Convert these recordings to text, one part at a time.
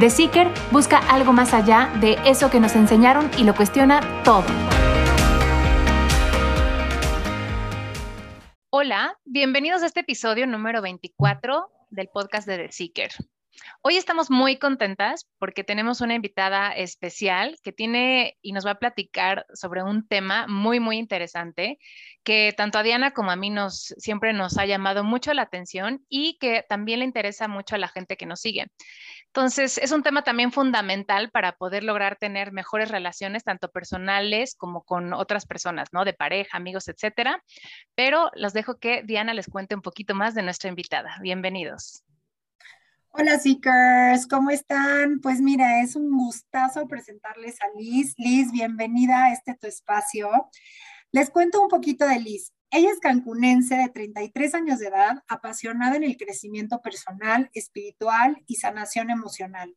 The Seeker busca algo más allá de eso que nos enseñaron y lo cuestiona todo. Hola, bienvenidos a este episodio número 24 del podcast de The Seeker. Hoy estamos muy contentas porque tenemos una invitada especial que tiene y nos va a platicar sobre un tema muy, muy interesante que tanto a Diana como a mí nos siempre nos ha llamado mucho la atención y que también le interesa mucho a la gente que nos sigue. Entonces, es un tema también fundamental para poder lograr tener mejores relaciones, tanto personales como con otras personas, ¿no? De pareja, amigos, etcétera. Pero los dejo que Diana les cuente un poquito más de nuestra invitada. Bienvenidos. Hola, Seekers, ¿cómo están? Pues mira, es un gustazo presentarles a Liz. Liz, bienvenida a este tu espacio. Les cuento un poquito de Liz. Ella es cancunense de 33 años de edad, apasionada en el crecimiento personal, espiritual y sanación emocional.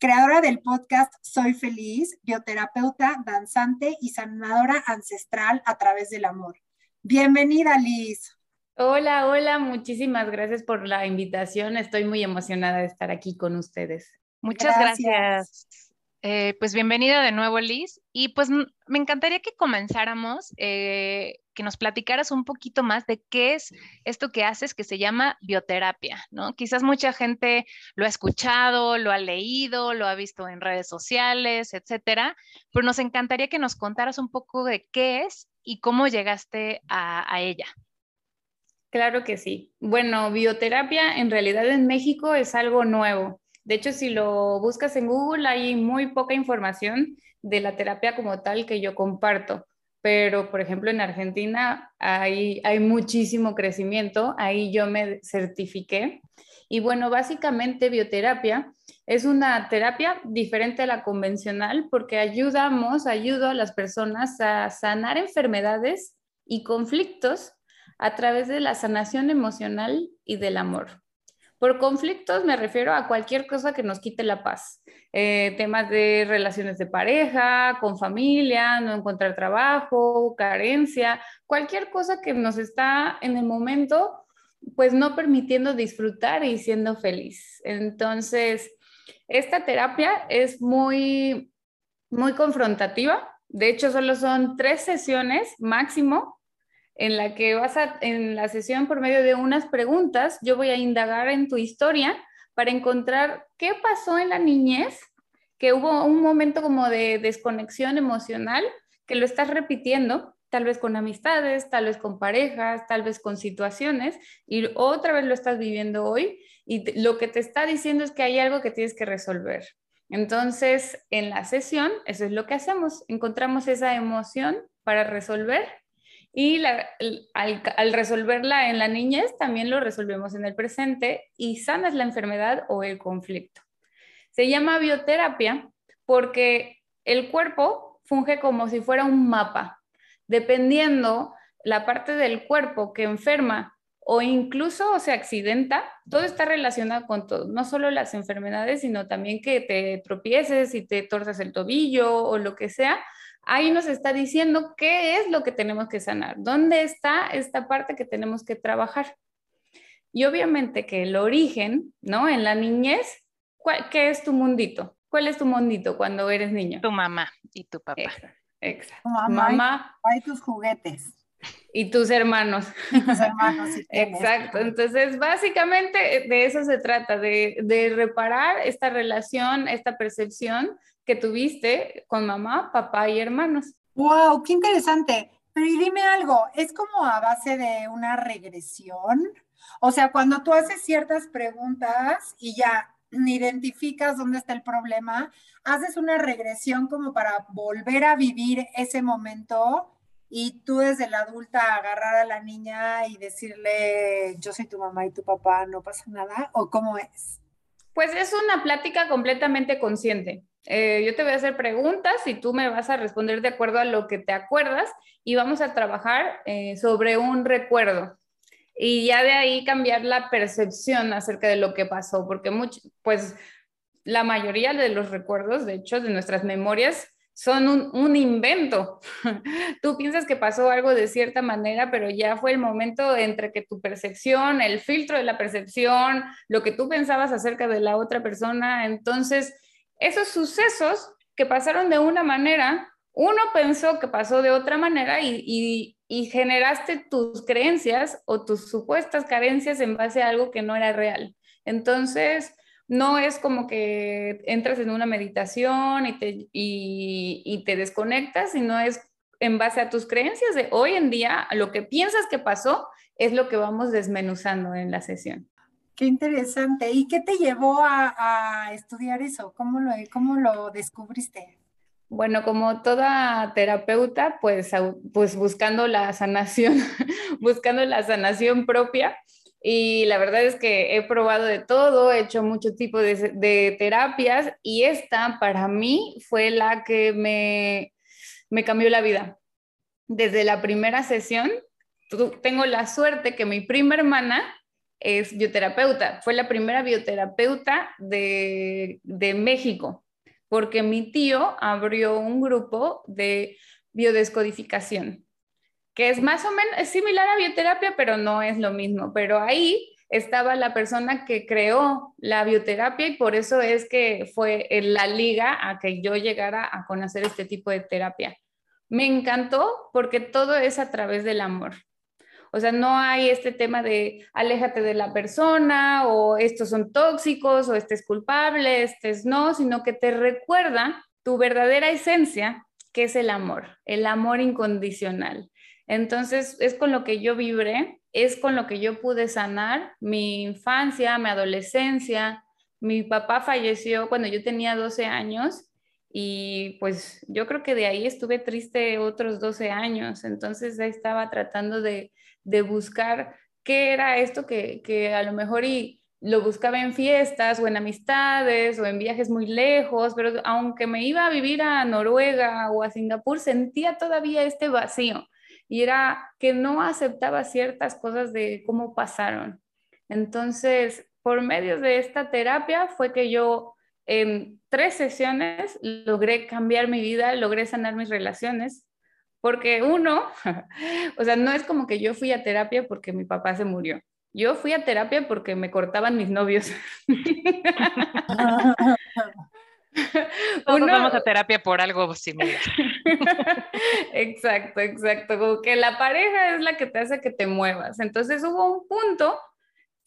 Creadora del podcast Soy Feliz, bioterapeuta, danzante y sanadora ancestral a través del amor. Bienvenida, Liz. Hola, hola, muchísimas gracias por la invitación. Estoy muy emocionada de estar aquí con ustedes. Muchas gracias. Eh, pues bienvenida de nuevo, Liz. Y pues me encantaría que comenzáramos, eh, que nos platicaras un poquito más de qué es esto que haces que se llama bioterapia, ¿no? Quizás mucha gente lo ha escuchado, lo ha leído, lo ha visto en redes sociales, etcétera, pero nos encantaría que nos contaras un poco de qué es y cómo llegaste a ella. Claro que sí. Bueno, bioterapia en realidad en México es algo nuevo. De hecho, si lo buscas en Google, hay muy poca información de la terapia como tal que yo comparto. Pero, por ejemplo, en Argentina hay, hay muchísimo crecimiento. Ahí yo me certifiqué. Y bueno, básicamente bioterapia es una terapia diferente a la convencional porque ayudamos, ayudo a las personas a sanar enfermedades y conflictos a través de la sanación emocional y del amor. Por conflictos me refiero a cualquier cosa que nos quite la paz. Eh, temas de relaciones de pareja, con familia, no encontrar trabajo, carencia, cualquier cosa que nos está en el momento, pues no permitiendo disfrutar y siendo feliz. Entonces, esta terapia es muy, muy confrontativa. De hecho, solo son tres sesiones máximo en la que vas a, en la sesión por medio de unas preguntas, yo voy a indagar en tu historia para encontrar qué pasó en la niñez, que hubo un momento como de desconexión emocional, que lo estás repitiendo, tal vez con amistades, tal vez con parejas, tal vez con situaciones, y otra vez lo estás viviendo hoy, y lo que te está diciendo es que hay algo que tienes que resolver. Entonces, en la sesión, eso es lo que hacemos, encontramos esa emoción para resolver y al, resolverla en la niñez, también lo resolvemos en el presente y sanas la enfermedad o el conflicto. Se llama bioterapia porque el cuerpo funge como si fuera un mapa. Dependiendo la parte del cuerpo que enferma o incluso se accidenta, todo está relacionado con todo, no solo las enfermedades, sino también que te tropieces y te torzas el tobillo o lo que sea, ahí nos está diciendo qué es lo que tenemos que sanar, dónde está esta parte que tenemos que trabajar. Y obviamente que el origen, ¿no? En la niñez, ¿qué es tu mundito? ¿Cuál es tu mundito cuando eres niño? Tu mamá y tu papá. Exacto. mamá, hay tus juguetes. Y tus hermanos. Y tus hermanos. Exacto. Entonces, básicamente de eso se trata, de, de reparar esta relación, esta percepción que tuviste con mamá, papá y hermanos. ¡Wow! ¡Qué interesante! Pero y dime algo, ¿es como a base de una regresión? O sea, cuando tú haces ciertas preguntas y ya identificas dónde está el problema, haces una regresión como para volver a vivir ese momento y tú desde la adulta agarrar a la niña y decirle, yo soy tu mamá y tu papá, no pasa nada, o cómo es? Pues es una plática completamente consciente. Eh, yo te voy a hacer preguntas y tú me vas a responder de acuerdo a lo que te acuerdas y vamos a trabajar eh, sobre un recuerdo y ya de ahí cambiar la percepción acerca de lo que pasó, porque mucho, pues la mayoría de los recuerdos, de hecho, de nuestras memorias, son un, un, invento. Tú piensas que pasó algo de cierta manera, pero ya fue el momento entre que tu percepción, el filtro de la percepción, lo que tú pensabas acerca de la otra persona, entonces esos sucesos que pasaron de una manera, uno pensó que pasó de otra manera y, y, y generaste tus creencias o tus supuestas carencias en base a algo que no era real. Entonces, no es como que entras en una meditación y te, y, te desconectas, sino es en base a tus creencias de hoy en día, lo que piensas que pasó es lo que vamos desmenuzando en la sesión. Qué interesante. ¿Y qué te llevó a, estudiar eso? ¿Cómo lo, ¿Cómo lo descubriste? Bueno, como toda terapeuta, pues, pues buscando la sanación, buscando la sanación propia y la verdad es que he probado de todo, he hecho mucho tipo de, terapias y esta para mí fue la que me, cambió la vida. Desde la primera sesión, tengo la suerte que mi prima hermana es bioterapeuta, fue la primera bioterapeuta de, de México, porque mi tío abrió un grupo de biodescodificación que es más o menos similar a bioterapia, pero no es lo mismo. Pero ahí estaba la persona que creó la bioterapia y por eso es que fue la liga a que yo llegara a conocer este tipo de terapia. Me encantó porque todo es a través del amor. O sea, no hay este tema de aléjate de la persona o estos son tóxicos o este es culpable, este es no, sino que te recuerda tu verdadera esencia, que es el amor, el amor incondicional. Entonces, es con lo que yo vibré, es con lo que yo pude sanar mi infancia, mi adolescencia. Mi papá falleció cuando yo tenía 12 años y pues yo creo que de ahí estuve triste otros 12 años. Entonces, ahí estaba tratando de, buscar qué era esto que, que a lo mejor y lo buscaba en fiestas o en amistades o en viajes muy lejos, pero aunque me iba a vivir a Noruega o a Singapur, sentía todavía este vacío y era que no aceptaba ciertas cosas de cómo pasaron. Entonces, por medio de esta terapia fue que yo en tres sesiones logré cambiar mi vida, logré sanar mis relaciones, porque uno, o sea, no es como que yo fui a terapia porque mi papá se murió. Yo fui a terapia porque me cortaban mis novios. Todos vamos a terapia por algo similar. exacto, exacto. Como que la pareja es la que te hace que te muevas. Entonces hubo un punto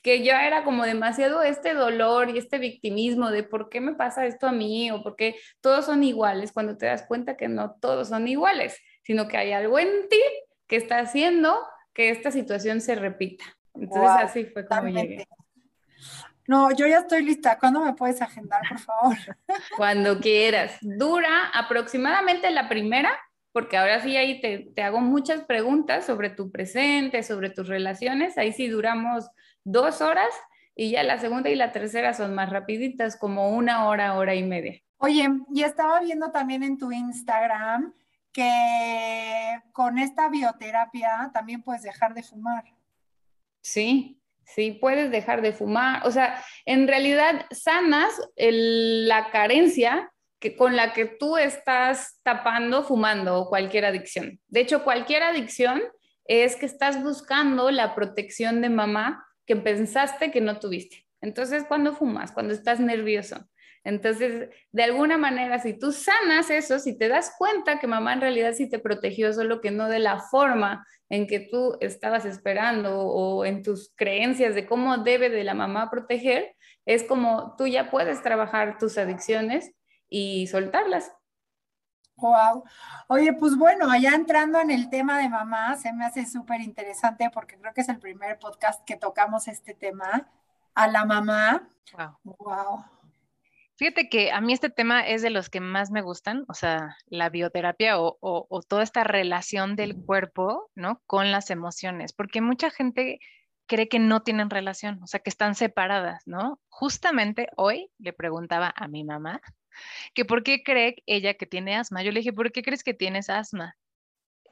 que ya era como demasiado este dolor y este victimismo de por qué me pasa esto a mí o por qué todos son iguales, cuando te das cuenta que no todos son iguales, sino que hay algo en ti que está haciendo que esta situación se repita. Entonces así fue como llegué. No, yo ya estoy lista. ¿Cuándo me puedes agendar, por favor? Cuando quieras. Dura aproximadamente la primera, porque ahora sí ahí te, te, hago muchas preguntas sobre tu presente, sobre tus relaciones. Ahí sí duramos dos horas y ya la segunda y la tercera son más rapiditas, como una hora, hora y media. Oye, y estaba viendo también en tu Instagram que con esta bioterapia también puedes dejar de fumar. Sí, ¿sí? Puedes dejar de fumar, o sea, en realidad sanas la carencia que, con la que tú estás tapando fumando o cualquier adicción. De hecho, cualquier adicción es que estás buscando la protección de mamá que pensaste que no tuviste. Entonces, cuando fumas, cuando estás nervioso, entonces, de alguna manera, si tú sanas eso, si te das cuenta que mamá en realidad sí te protegió, solo que no de la forma en que tú estabas esperando o en tus creencias de cómo debe de la mamá proteger, es como tú ya puedes trabajar tus adicciones y soltarlas. Wow. Oye, pues bueno, allá entrando en el tema de mamá, se me hace súper interesante porque creo que es el primer podcast que tocamos este tema a la mamá. Wow. Wow. Fíjate que a mí este tema es de los que más me gustan, o sea, la bioterapia o, o, toda esta relación del cuerpo, ¿no? Con las emociones, porque mucha gente cree que no tienen relación, o sea, que están separadas, ¿no? Justamente hoy le preguntaba a mi mamá que por qué cree ella que tiene asma. Yo le dije, ¿por qué crees que tienes asma?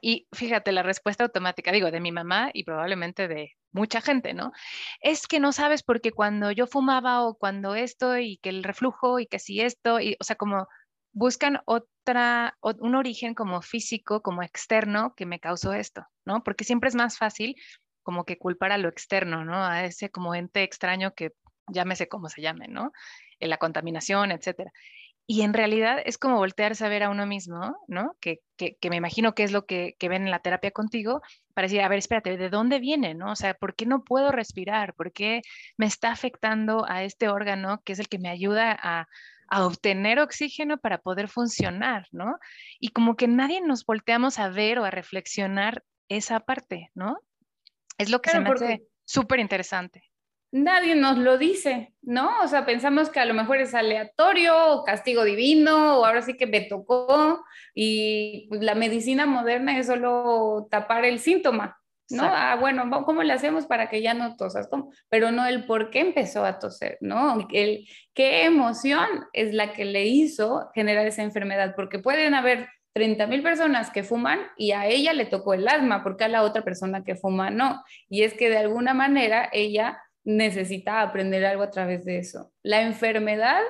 Y fíjate, la respuesta automática, digo, de mi mamá y probablemente de mucha gente, ¿no? Es que no sabes porque cuando yo fumaba o cuando esto y que el reflujo y que si esto, y, o sea, como buscan otra, un origen como físico, como externo que me causó esto, ¿no? Porque siempre es más fácil como que culpar a lo externo, ¿no? A ese como ente extraño que llámese como se llame, ¿no? En la contaminación, etcétera. Y en realidad es como voltearse a ver a uno mismo, ¿no? Que, que, me imagino que es lo que, que, ven en la terapia contigo, para decir, a ver, espérate, ¿de dónde viene, no? O sea, ¿por qué no puedo respirar? ¿Por qué me está afectando a este órgano que es el que me ayuda a, a obtener oxígeno para poder funcionar, ¿no? Y como que nadie nos volteamos a ver o a reflexionar esa parte, ¿no? Es lo que se me hace súper interesante nadie nos lo dice, ¿no? O sea, pensamos que a lo mejor es aleatorio o castigo divino o ahora sí que me tocó y pues, la medicina moderna es solo tapar el síntoma, ¿no? Ah, bueno, ¿cómo le hacemos para que ya no tosas? Pero no el por qué empezó a toser, ¿no? El qué emoción es la que le hizo generar esa enfermedad, porque pueden haber 30 mil personas que fuman y a ella le tocó el asma, porque a la otra persona que fuma no. Y es que de alguna manera ella necesita aprender algo a través de eso. La enfermedad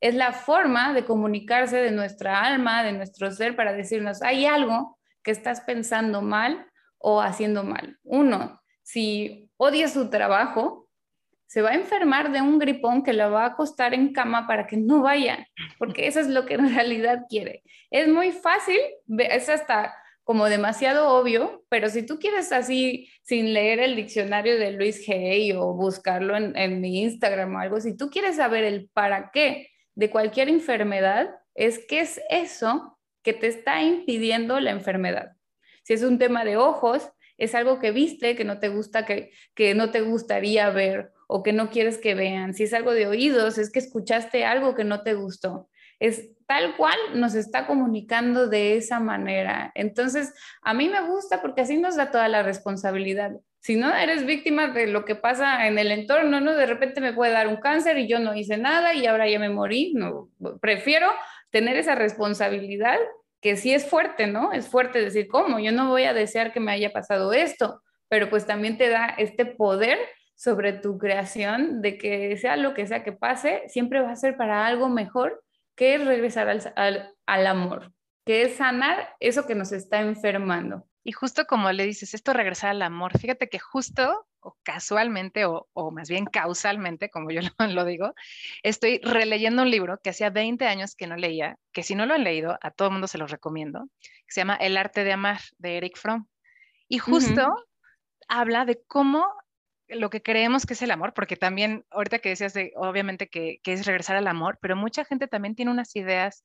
es la forma de comunicarse de nuestra alma, de nuestro ser, para decirnos, hay algo que estás pensando mal o haciendo mal. Uno, si odia su trabajo, se va a enfermar de un gripón que le va a acostar en cama para que no vaya, porque eso es lo que en realidad quiere. Es muy fácil, es hasta como demasiado obvio, pero si tú quieres así, sin leer el diccionario de Luis Hay o buscarlo en, en mi Instagram o algo, si tú quieres saber el para qué de cualquier enfermedad, es qué es eso que te está impidiendo la enfermedad. Si es un tema de ojos, es algo que viste que no te gusta, que, que no te gustaría ver o que no quieres que vean. Si es algo de oídos, es que escuchaste algo que no te gustó es tal cual nos está comunicando de esa manera. Entonces, a mí me gusta porque así nos da toda la responsabilidad. Si no eres víctima de lo que pasa en el entorno, ¿no? De repente me puede dar un cáncer y yo no hice nada y ahora ya me morí. Prefiero tener esa responsabilidad que sí es fuerte, ¿no? Es fuerte decir, ¿cómo? Yo no voy a desear que me haya pasado esto, pero pues también te da este poder sobre tu creación de que sea lo que sea que pase, siempre va a ser para algo mejor que es regresar al, al, amor, que es sanar eso que nos está enfermando. Y justo como le dices, esto regresar al amor, fíjate que justo o casualmente o, o, más bien causalmente, como yo lo, lo, digo, estoy releyendo un libro que hacía 20 años que no leía, que si no lo han leído, a todo el mundo se los recomiendo, que se llama El arte de amar de Eric Fromm. Y justo habla de cómo lo que creemos que es el amor, porque también ahorita que decías de, obviamente que, es regresar al amor, pero mucha gente también tiene unas ideas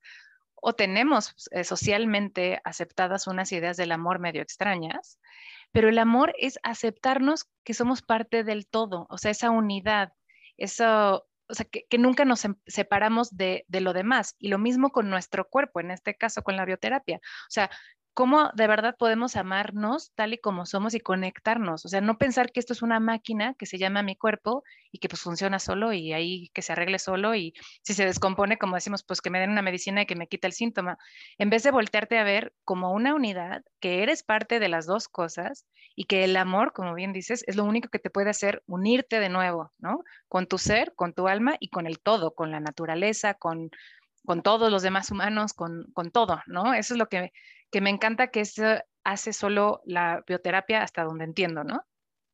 o tenemos eh, socialmente aceptadas unas ideas del amor medio extrañas, pero el amor es aceptarnos que somos parte del todo, o sea, esa unidad, eso, o sea, que, nunca nos separamos de, de, lo demás. Y lo mismo con nuestro cuerpo, en este caso con la bioterapia. O sea, cómo de verdad podemos amarnos tal y como somos y conectarnos. O sea, no pensar que esto es una máquina que se llama mi cuerpo y que pues funciona solo y ahí que se arregle solo y si se descompone, como decimos, pues que me den una medicina y que me quite el síntoma. En vez de voltearte a ver como una unidad, que eres parte de las dos cosas y que el amor, como bien dices, es lo único que te puede hacer unirte de nuevo, ¿no? Con tu ser, con tu alma y con el todo, con la naturaleza, con con todos los demás humanos, con, con todo, ¿no? Eso es lo que que me encanta que eso hace solo la bioterapia hasta donde entiendo, ¿no?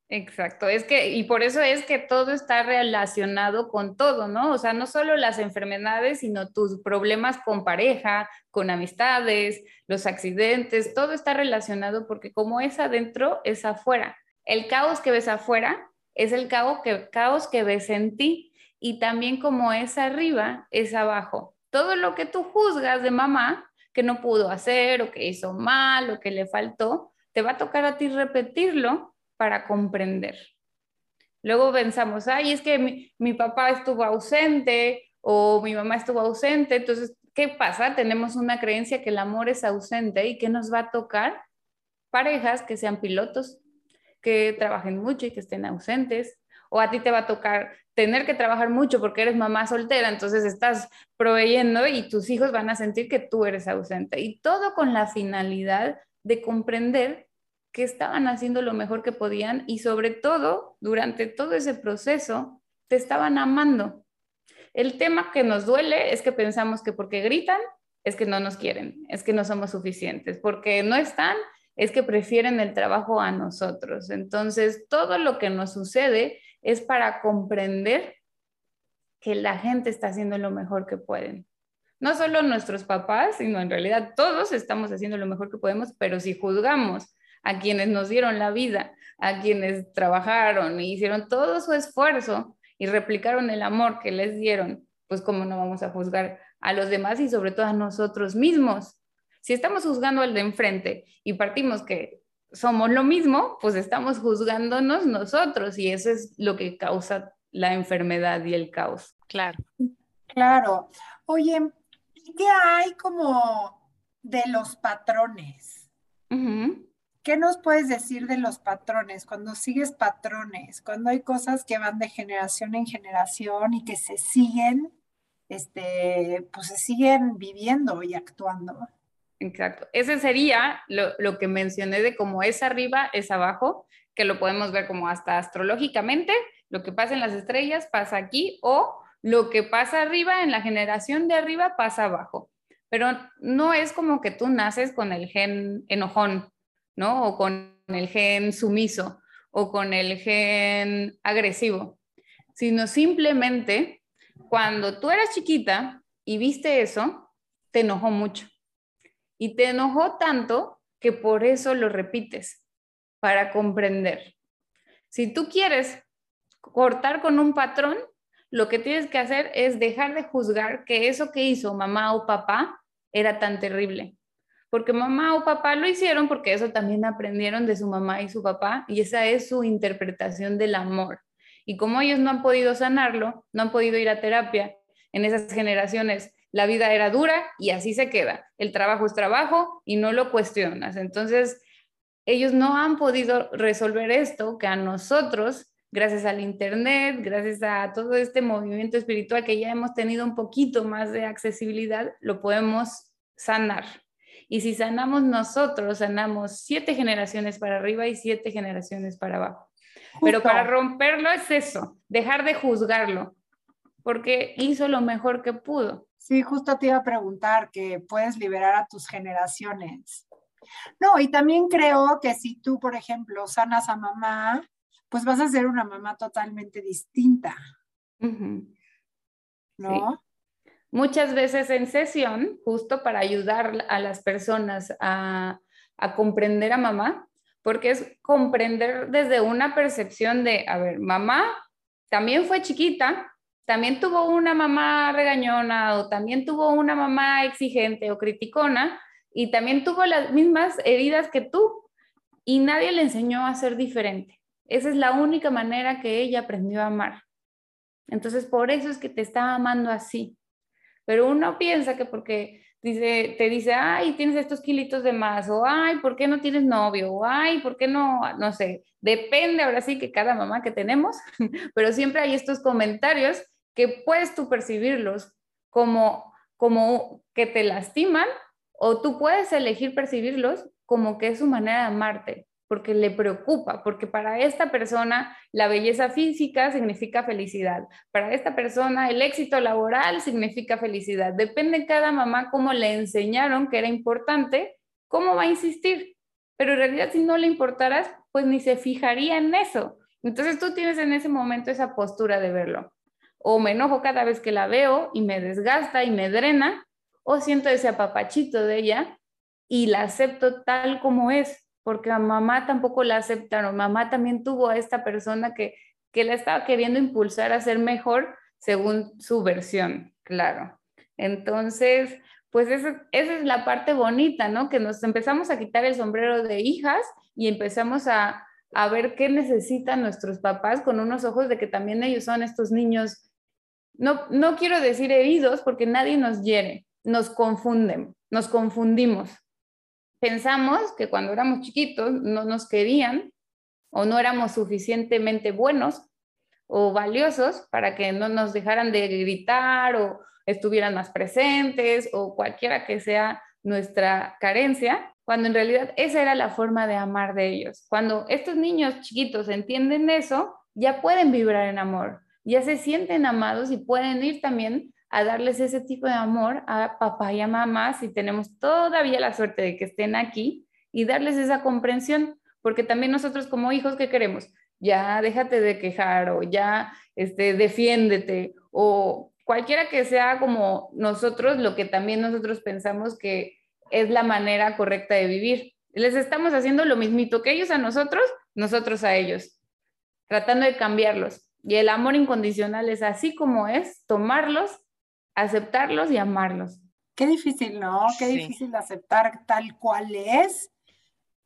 Exacto, es que, y por eso es que todo está relacionado con todo, ¿no? O sea, no solo las enfermedades, sino tus problemas con pareja, con amistades, los accidentes, todo está relacionado porque como es adentro, es afuera. El caos que ves afuera es el caos que, caos que ves en ti y también como es arriba, es abajo. Todo lo que tú juzgas de mamá que no pudo hacer o que hizo mal o que le faltó, te va a tocar a ti repetirlo para comprender. Luego pensamos, ay, es que mi, mi papá estuvo ausente o mi mamá estuvo ausente, entonces, ¿qué pasa? Tenemos una creencia que el amor es ausente y que nos va a tocar parejas que sean pilotos, que trabajen mucho y que estén ausentes, o a ti te va a tocar tener que trabajar mucho porque eres mamá soltera, entonces estás proveyendo y tus hijos van a sentir que tú eres ausente. Y todo con la finalidad de comprender que estaban haciendo lo mejor que podían y sobre todo, durante todo ese proceso, te estaban amando. El tema que nos duele es que pensamos que porque gritan es que no nos quieren, es que no somos suficientes, porque no están es que prefieren el trabajo a nosotros. Entonces, todo lo que nos sucede es para comprender que la gente está haciendo lo mejor que pueden. No solo nuestros papás, sino en realidad todos estamos haciendo lo mejor que podemos, pero si juzgamos a quienes nos dieron la vida, a quienes trabajaron y hicieron todo su esfuerzo y replicaron el amor que les dieron, pues cómo no vamos a juzgar a los demás y sobre todo a nosotros mismos. Si estamos juzgando al de enfrente y partimos que somos lo mismo, pues estamos juzgándonos nosotros y eso es lo que causa la enfermedad y el caos. Claro. Claro. Oye, ¿qué hay como de los patrones? ¿Qué nos puedes decir de los patrones? Cuando sigues patrones, cuando hay cosas que van de generación en generación y que se siguen, este, pues se siguen viviendo y actuando. Exacto. Ese sería lo, que mencioné de cómo es arriba, es abajo, que lo podemos ver como hasta astrológicamente, lo que pasa en las estrellas pasa aquí o lo que pasa arriba en la generación de arriba pasa abajo. Pero no es como que tú naces con el gen enojón, ¿no? O con el gen sumiso o con el gen agresivo, sino simplemente cuando tú eras chiquita y viste eso, te enojó mucho y te enojó tanto que por eso lo repites, para comprender. Si tú quieres cortar con un patrón, lo que tienes que hacer es dejar de juzgar que eso que hizo mamá o papá era tan terrible. Porque mamá o papá lo hicieron porque eso también aprendieron de su mamá y su papá y esa es su interpretación del amor. Y como ellos no han podido sanarlo, no han podido ir a terapia en esas generaciones la vida era dura y así se queda. El trabajo es trabajo y no lo cuestionas. Entonces, ellos no han podido resolver esto que a nosotros, gracias al Internet, gracias a todo este movimiento espiritual que ya hemos tenido un poquito más de accesibilidad, lo podemos sanar. Y si sanamos nosotros, sanamos siete generaciones para arriba y siete generaciones para abajo. Pero para romperlo es eso, dejar de juzgarlo, porque hizo lo mejor que pudo. Sí, justo te iba a preguntar que puedes liberar a tus generaciones. No, y también creo que si tú, por ejemplo, sanas a mamá, pues vas a ser una mamá totalmente distinta. ¿No? Muchas veces en sesión, justo para ayudar a las personas a, a comprender a mamá, porque es comprender desde una percepción de, a ver, mamá también fue chiquita, también tuvo una mamá regañona o también tuvo una mamá exigente o criticona y también tuvo las mismas heridas que tú y nadie le enseñó a ser diferente. Esa es la única manera que ella aprendió a amar. Entonces, por eso es que te está amando así. Pero uno piensa que porque dice, te dice, ay, tienes estos kilitos de más, o ay, ¿por qué no tienes novio? O ay, ¿por qué no? No sé, depende ahora sí que cada mamá que tenemos, pero siempre hay estos comentarios que puedes tú percibirlos como, como que te lastiman o tú puedes elegir percibirlos como que es su manera de amarte, porque le preocupa, porque para esta persona la belleza física significa felicidad, para esta persona el éxito laboral significa felicidad. Depende cada mamá cómo le enseñaron que era importante, cómo va a insistir. Pero en realidad si no le importaras, pues ni se fijaría en eso. Entonces tú tienes en ese momento esa postura de verlo o me enojo cada vez que la veo y me desgasta y me drena, o siento ese apapachito de ella y la acepto tal como es, porque a mamá tampoco la aceptaron, mamá también tuvo a esta persona que, que la estaba queriendo impulsar a ser mejor según su versión, claro. Entonces, pues esa, es la parte bonita, ¿no? Que nos empezamos a quitar el sombrero de hijas y empezamos a, a ver qué necesitan nuestros papás con unos ojos de que también ellos son estos niños, no, no quiero decir heridos porque nadie nos hiere, nos confunden, nos confundimos. Pensamos que cuando éramos chiquitos no nos querían o no éramos suficientemente buenos o valiosos para que no nos dejaran de gritar o estuvieran más presentes o cualquiera que sea nuestra carencia, cuando en realidad esa era la forma de amar de ellos. Cuando estos niños chiquitos entienden eso, ya pueden vibrar en amor, ya se sienten amados y pueden ir también a darles ese tipo de amor a papá y a mamá si tenemos todavía la suerte de que estén aquí y darles esa comprensión, porque también nosotros como hijos, ¿qué queremos? Ya déjate de quejar o ya este, defiéndete o cualquiera que sea como nosotros, lo que también nosotros pensamos que es la manera correcta de vivir. Les estamos haciendo lo mismito que ellos a nosotros, nosotros a ellos, tratando de cambiarlos. Y el amor incondicional es así como es, tomarlos aceptarlos y amarlos. Qué difícil, ¿no? Qué difícil aceptar tal cual es.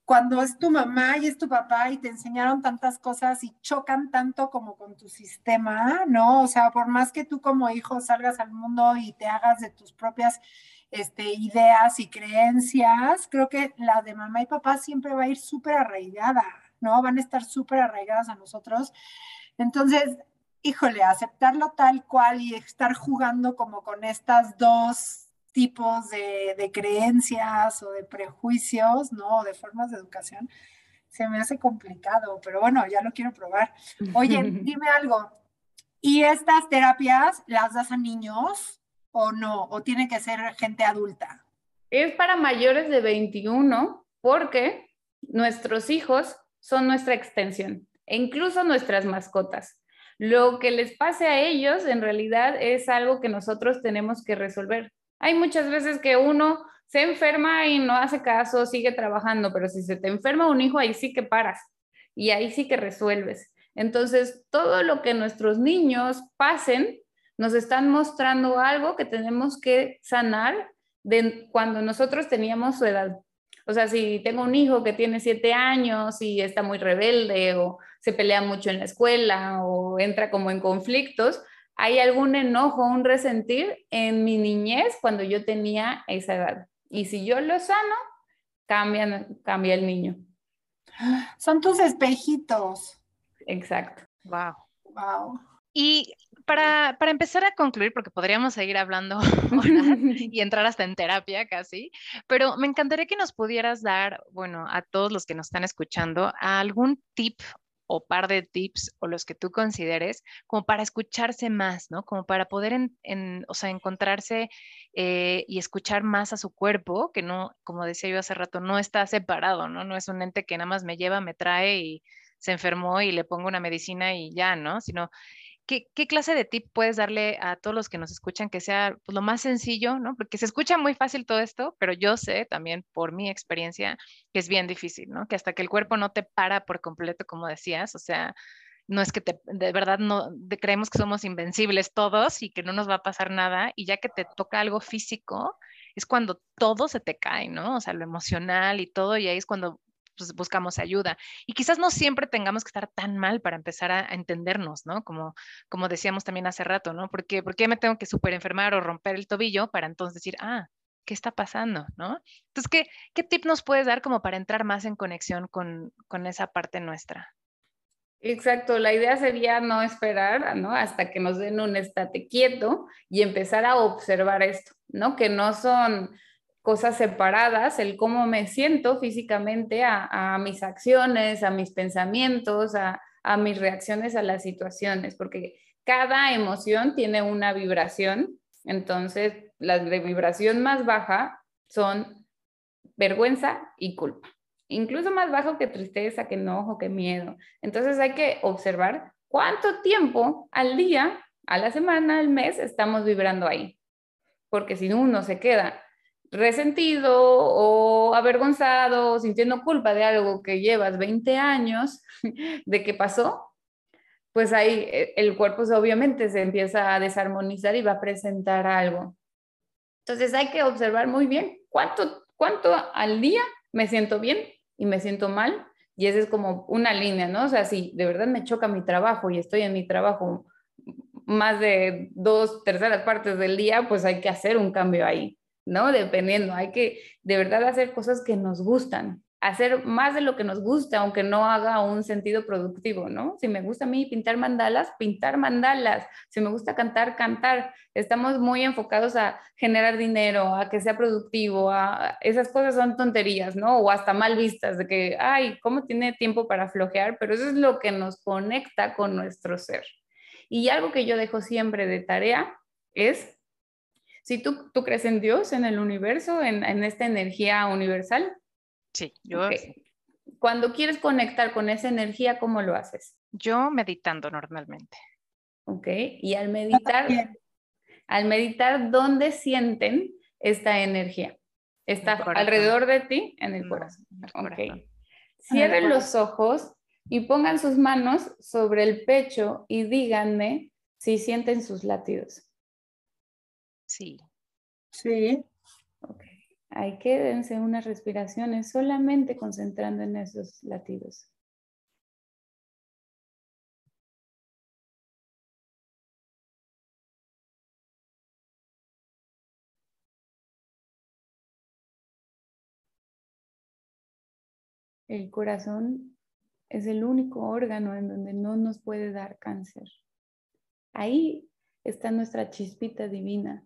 Cuando es tu mamá y es tu papá y te enseñaron tantas cosas y chocan tanto como con tu sistema, ¿no? O sea, por más que tú como hijo salgas al mundo y te hagas de tus propias este, ideas y creencias, creo que la de mamá y papá siempre va a ir súper arraigada, ¿no? Van a estar súper arraigadas a nosotros. Entonces, híjole, aceptarlo tal cual y estar jugando como con estas dos tipos de, creencias o de prejuicios, ¿no? O de formas de educación, se me hace complicado, pero bueno, ya lo quiero probar. Oye, dime algo, ¿y estas terapias las das a niños o no? ¿O tiene que ser gente adulta? Es para mayores de 21 porque nuestros hijos son nuestra extensión e incluso nuestras mascotas. Lo que les pase a ellos en realidad es algo que nosotros tenemos que resolver. Hay muchas veces que uno se enferma y no hace caso, sigue trabajando, pero si se te enferma un hijo, ahí sí que paras y ahí sí que resuelves. Entonces, todo lo que nuestros niños pasen nos están mostrando algo que tenemos que sanar de cuando nosotros teníamos su edad. O sea, si tengo un hijo que tiene siete años y está muy rebelde o se pelea mucho en la escuela o entra como en conflictos, hay algún enojo, un resentir en mi niñez cuando yo tenía esa edad. Y si yo lo sano, cambia, cambia el niño. Son tus espejitos. Exacto. Wow. Wow. Y para, empezar a concluir, porque podríamos seguir hablando y entrar hasta en terapia casi, pero me encantaría que nos pudieras dar, bueno, a todos los que nos están escuchando, algún tip o par de tips o los que tú consideres como para escucharse más, ¿no? Como para poder, en, o sea, encontrarse eh, y escuchar más a su cuerpo, que no, como decía yo hace rato, no está separado, ¿no? No es un ente que nada más me lleva, me trae y se enfermó y le pongo una medicina y ya, ¿no? Sino ¿Qué, clase de tip puedes darle a todos los que nos escuchan que sea pues, lo más sencillo, ¿no? Porque se escucha muy fácil todo esto, pero yo sé también por mi experiencia que es bien difícil, ¿no? Que hasta que el cuerpo no te para por completo, como decías, o sea, no es que te, de verdad no creemos que somos invencibles todos y que no nos va a pasar nada y ya que te toca algo físico es cuando todo se te cae, ¿no? O sea, lo emocional y todo y ahí es cuando pues, buscamos ayuda. Y quizás no siempre tengamos que estar tan mal para empezar a, entendernos, ¿no? Como, como decíamos también hace rato, ¿no? Porque, ¿Por qué me tengo que super enfermar o romper el tobillo para entonces decir, ah, ¿qué está pasando? ¿no? Entonces, ¿qué, ¿qué tip nos puedes dar como para entrar más en conexión con, con esa parte nuestra? Exacto, la idea sería no esperar, ¿no? Hasta que nos den un estate quieto y empezar a observar esto, ¿no? Que no son cosas separadas, el cómo me siento físicamente a, mis acciones, a mis pensamientos, a, mis reacciones a las situaciones, porque cada emoción tiene una vibración, entonces las de vibración más baja son vergüenza y culpa, incluso más bajo que tristeza, que enojo, que miedo. Entonces hay que observar cuánto tiempo al día, a la semana, al mes estamos vibrando ahí, porque si uno se queda resentido o avergonzado o sintiendo culpa de algo que llevas 20 años de que pasó, pues ahí eh, el cuerpo obviamente se empieza a desarmonizar y va a presentar algo. Entonces hay que observar muy bien cuánto, cuánto al día me siento bien y me siento mal. Y esa es como una línea, ¿no? O sea, si de verdad me choca mi trabajo y estoy en mi trabajo más de dos terceras partes del día, pues hay que hacer un cambio ahí, ¿no? Dependiendo, hay que de verdad hacer cosas que nos gustan, hacer más de lo que nos gusta, aunque no haga un sentido productivo, ¿no? Si me gusta a mí pintar mandalas, pintar mandalas. Si me gusta cantar, cantar. Estamos muy enfocados a generar dinero, a que sea productivo, a esas cosas son tonterías, ¿no? O hasta mal vistas de que, ay, ¿cómo tiene tiempo para flojear? Pero eso es lo que nos conecta con nuestro ser. Y algo que yo dejo siempre de tarea es, si tú, tú crees en Dios, en el universo, en, en esta energía universal, Sí, yo. Cuando quieres conectar con esa energía, ¿cómo lo haces? Yo meditando normalmente. Ok, y al meditar, al meditar, ¿dónde sienten esta energía? Está alrededor de ti, en el corazón. Ok. Cierren los ojos y pongan sus manos sobre el pecho y díganme si sienten sus latidos. Sí. Sí. Ok. Ahí quédense unas respiraciones solamente concentrando en esos latidos. El corazón es el único órgano en donde no nos puede dar cáncer. Ahí está nuestra chispita divina,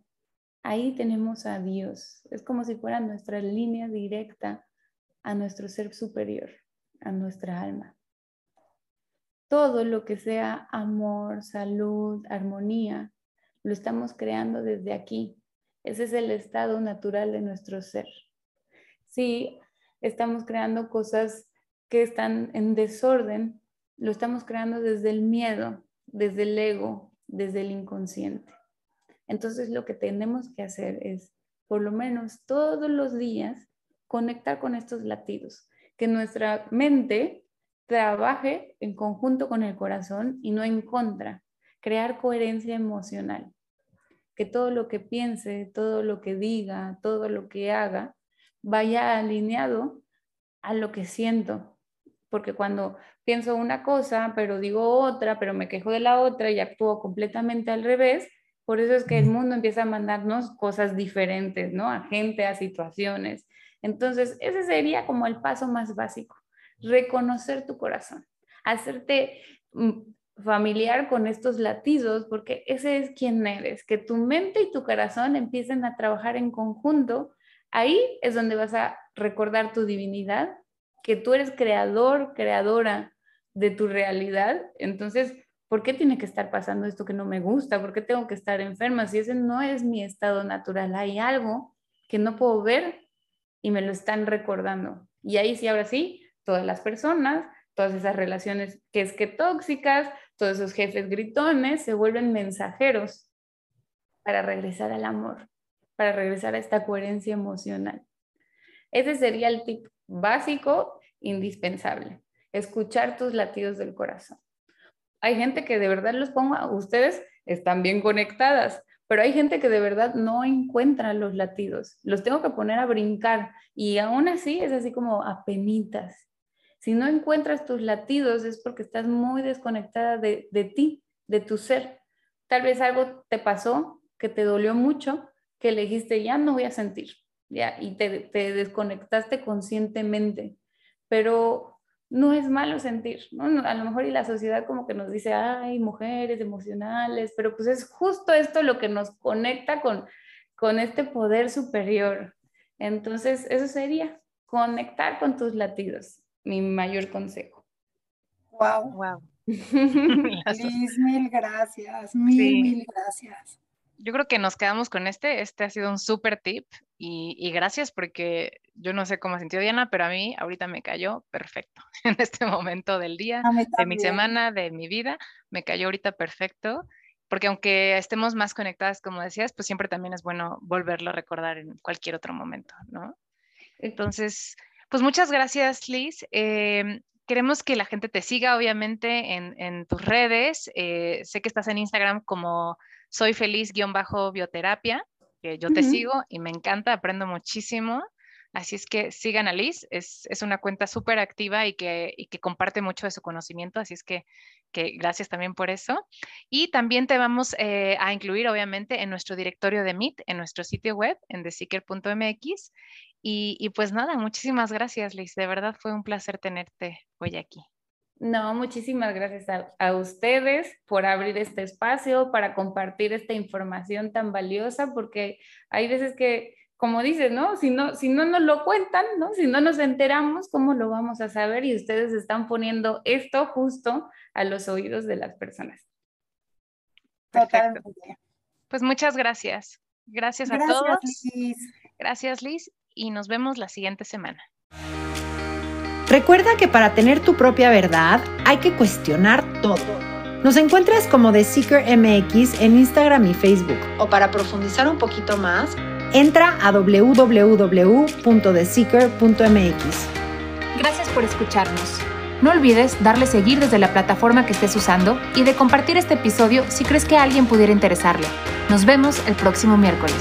ahí tenemos a Dios. Es como si fuera nuestra línea directa a nuestro ser superior, a nuestra alma. Todo lo que sea amor, salud, armonía, lo estamos creando desde aquí. Ese es el estado natural de nuestro ser. Si estamos creando cosas que están en desorden, lo estamos creando desde el miedo, desde el ego, desde el inconsciente. Entonces lo que tenemos que hacer es, por lo menos todos los días, conectar con estos latidos, que nuestra mente trabaje en conjunto con el corazón y no en contra, crear coherencia emocional, que todo lo que piense, todo lo que diga, todo lo que haga, vaya alineado a lo que siento, porque cuando pienso una cosa, pero digo otra, pero me quejo de la otra y actúo completamente al revés, por eso es que el mundo empieza a mandarnos cosas diferentes, ¿no? A gente, a situaciones. Entonces, ese sería como el paso más básico, reconocer tu corazón, hacerte mm, familiar con estos latidos, porque ese es quien eres, que tu mente y tu corazón empiecen a trabajar en conjunto. Ahí es donde vas a recordar tu divinidad, que tú eres creador, creadora de tu realidad. Entonces, ¿por qué tiene que estar pasando esto que no me gusta? ¿Por qué tengo que estar enferma? Si ese no es mi estado natural, hay algo que no puedo ver y me lo están recordando. Y ahí sí, ahora sí, todas las personas, todas esas relaciones que es que tóxicas, todos esos jefes gritones se vuelven mensajeros para regresar al amor, para regresar a esta coherencia emocional. Ese sería el tip básico, indispensable, escuchar tus latidos del corazón hay gente que de verdad los pongo, ustedes están bien conectadas, pero hay gente que de verdad no encuentra los latidos. Los tengo que poner a brincar y aún así es así como a penitas. Si no encuentras tus latidos es porque estás muy desconectada de, de ti, de tu ser. Tal vez algo te pasó que te dolió mucho, que le dijiste, ya no voy a sentir, ya, y te, te desconectaste conscientemente. Pero no es malo sentir, ¿no? A lo mejor y la sociedad como que nos dice, ay, mujeres emocionales, pero pues es justo esto lo que nos conecta con, con este poder superior. Entonces, eso sería conectar con tus latidos, mi mayor consejo. Wow. Wow. Liz, mil gracias, mil, mil gracias. Yo creo que nos quedamos con este. Este ha sido un súper tip y, gracias porque yo no sé cómo ha sentido Diana, pero a mí ahorita me cayó perfecto en este momento del día, de mi semana, de mi vida. Me cayó ahorita perfecto porque aunque estemos más conectadas, como decías, pues siempre también es bueno volverlo a recordar en cualquier otro momento, ¿no? Entonces, pues muchas gracias, Liz. Em, queremos que la gente te siga, obviamente, en, tus redes. Eh, sé que estás en Instagram como soy feliz-bioterapia. que yo te sigo y me encanta, aprendo muchísimo. Así es que sigan a Liz, es, una cuenta súper activa y que, que, comparte mucho de su conocimiento, así es que, que gracias también por eso. Y también te vamos eh, a incluir, obviamente, en nuestro directorio de Meet, en nuestro sitio web, en theseeker.mx. Y, y pues nada, muchísimas gracias, Liz, de verdad fue un placer tenerte hoy aquí. No, muchísimas gracias a, a, ustedes por abrir este espacio, para compartir esta información tan valiosa, porque hay veces que como dices, ¿no? Si no, si no nos lo cuentan, ¿no? Si no nos enteramos, ¿cómo lo vamos a saber? Y ustedes están poniendo esto justo a los oídos de las personas. Perfecto. Pues muchas gracias. Gracias, a todos. Liz. Gracias, Liz. Y nos vemos la siguiente semana. Recuerda que para tener tu propia verdad hay que cuestionar todo. Nos encuentras como The Seeker MX en Instagram y Facebook. O para profundizar un poquito más, Entra a www.theseeker.mx. Gracias por escucharnos. No olvides darle seguir desde la plataforma que estés usando y de compartir este episodio si crees que a alguien pudiera interesarle. Nos vemos el próximo miércoles.